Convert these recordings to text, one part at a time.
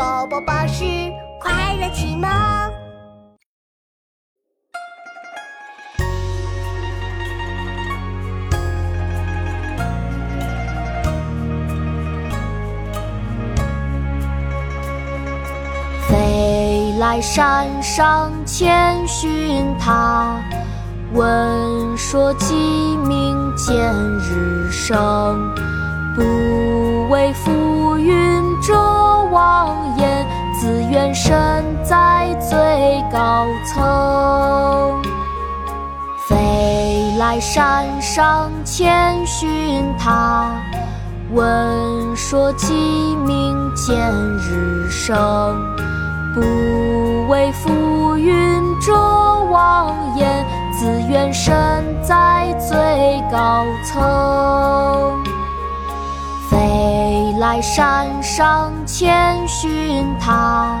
宝宝巴士快乐启蒙。飞来山上千寻塔，闻说鸡鸣见日升。不为浮愿身在最高层。飞来山上千寻塔，闻说鸡鸣见日升。不为浮云遮望眼，自愿身在最高层。飞来山上千寻塔，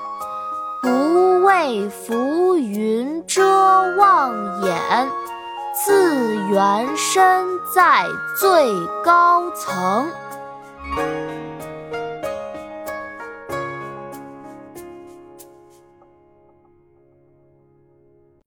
为浮云遮望眼，自缘身在最高层。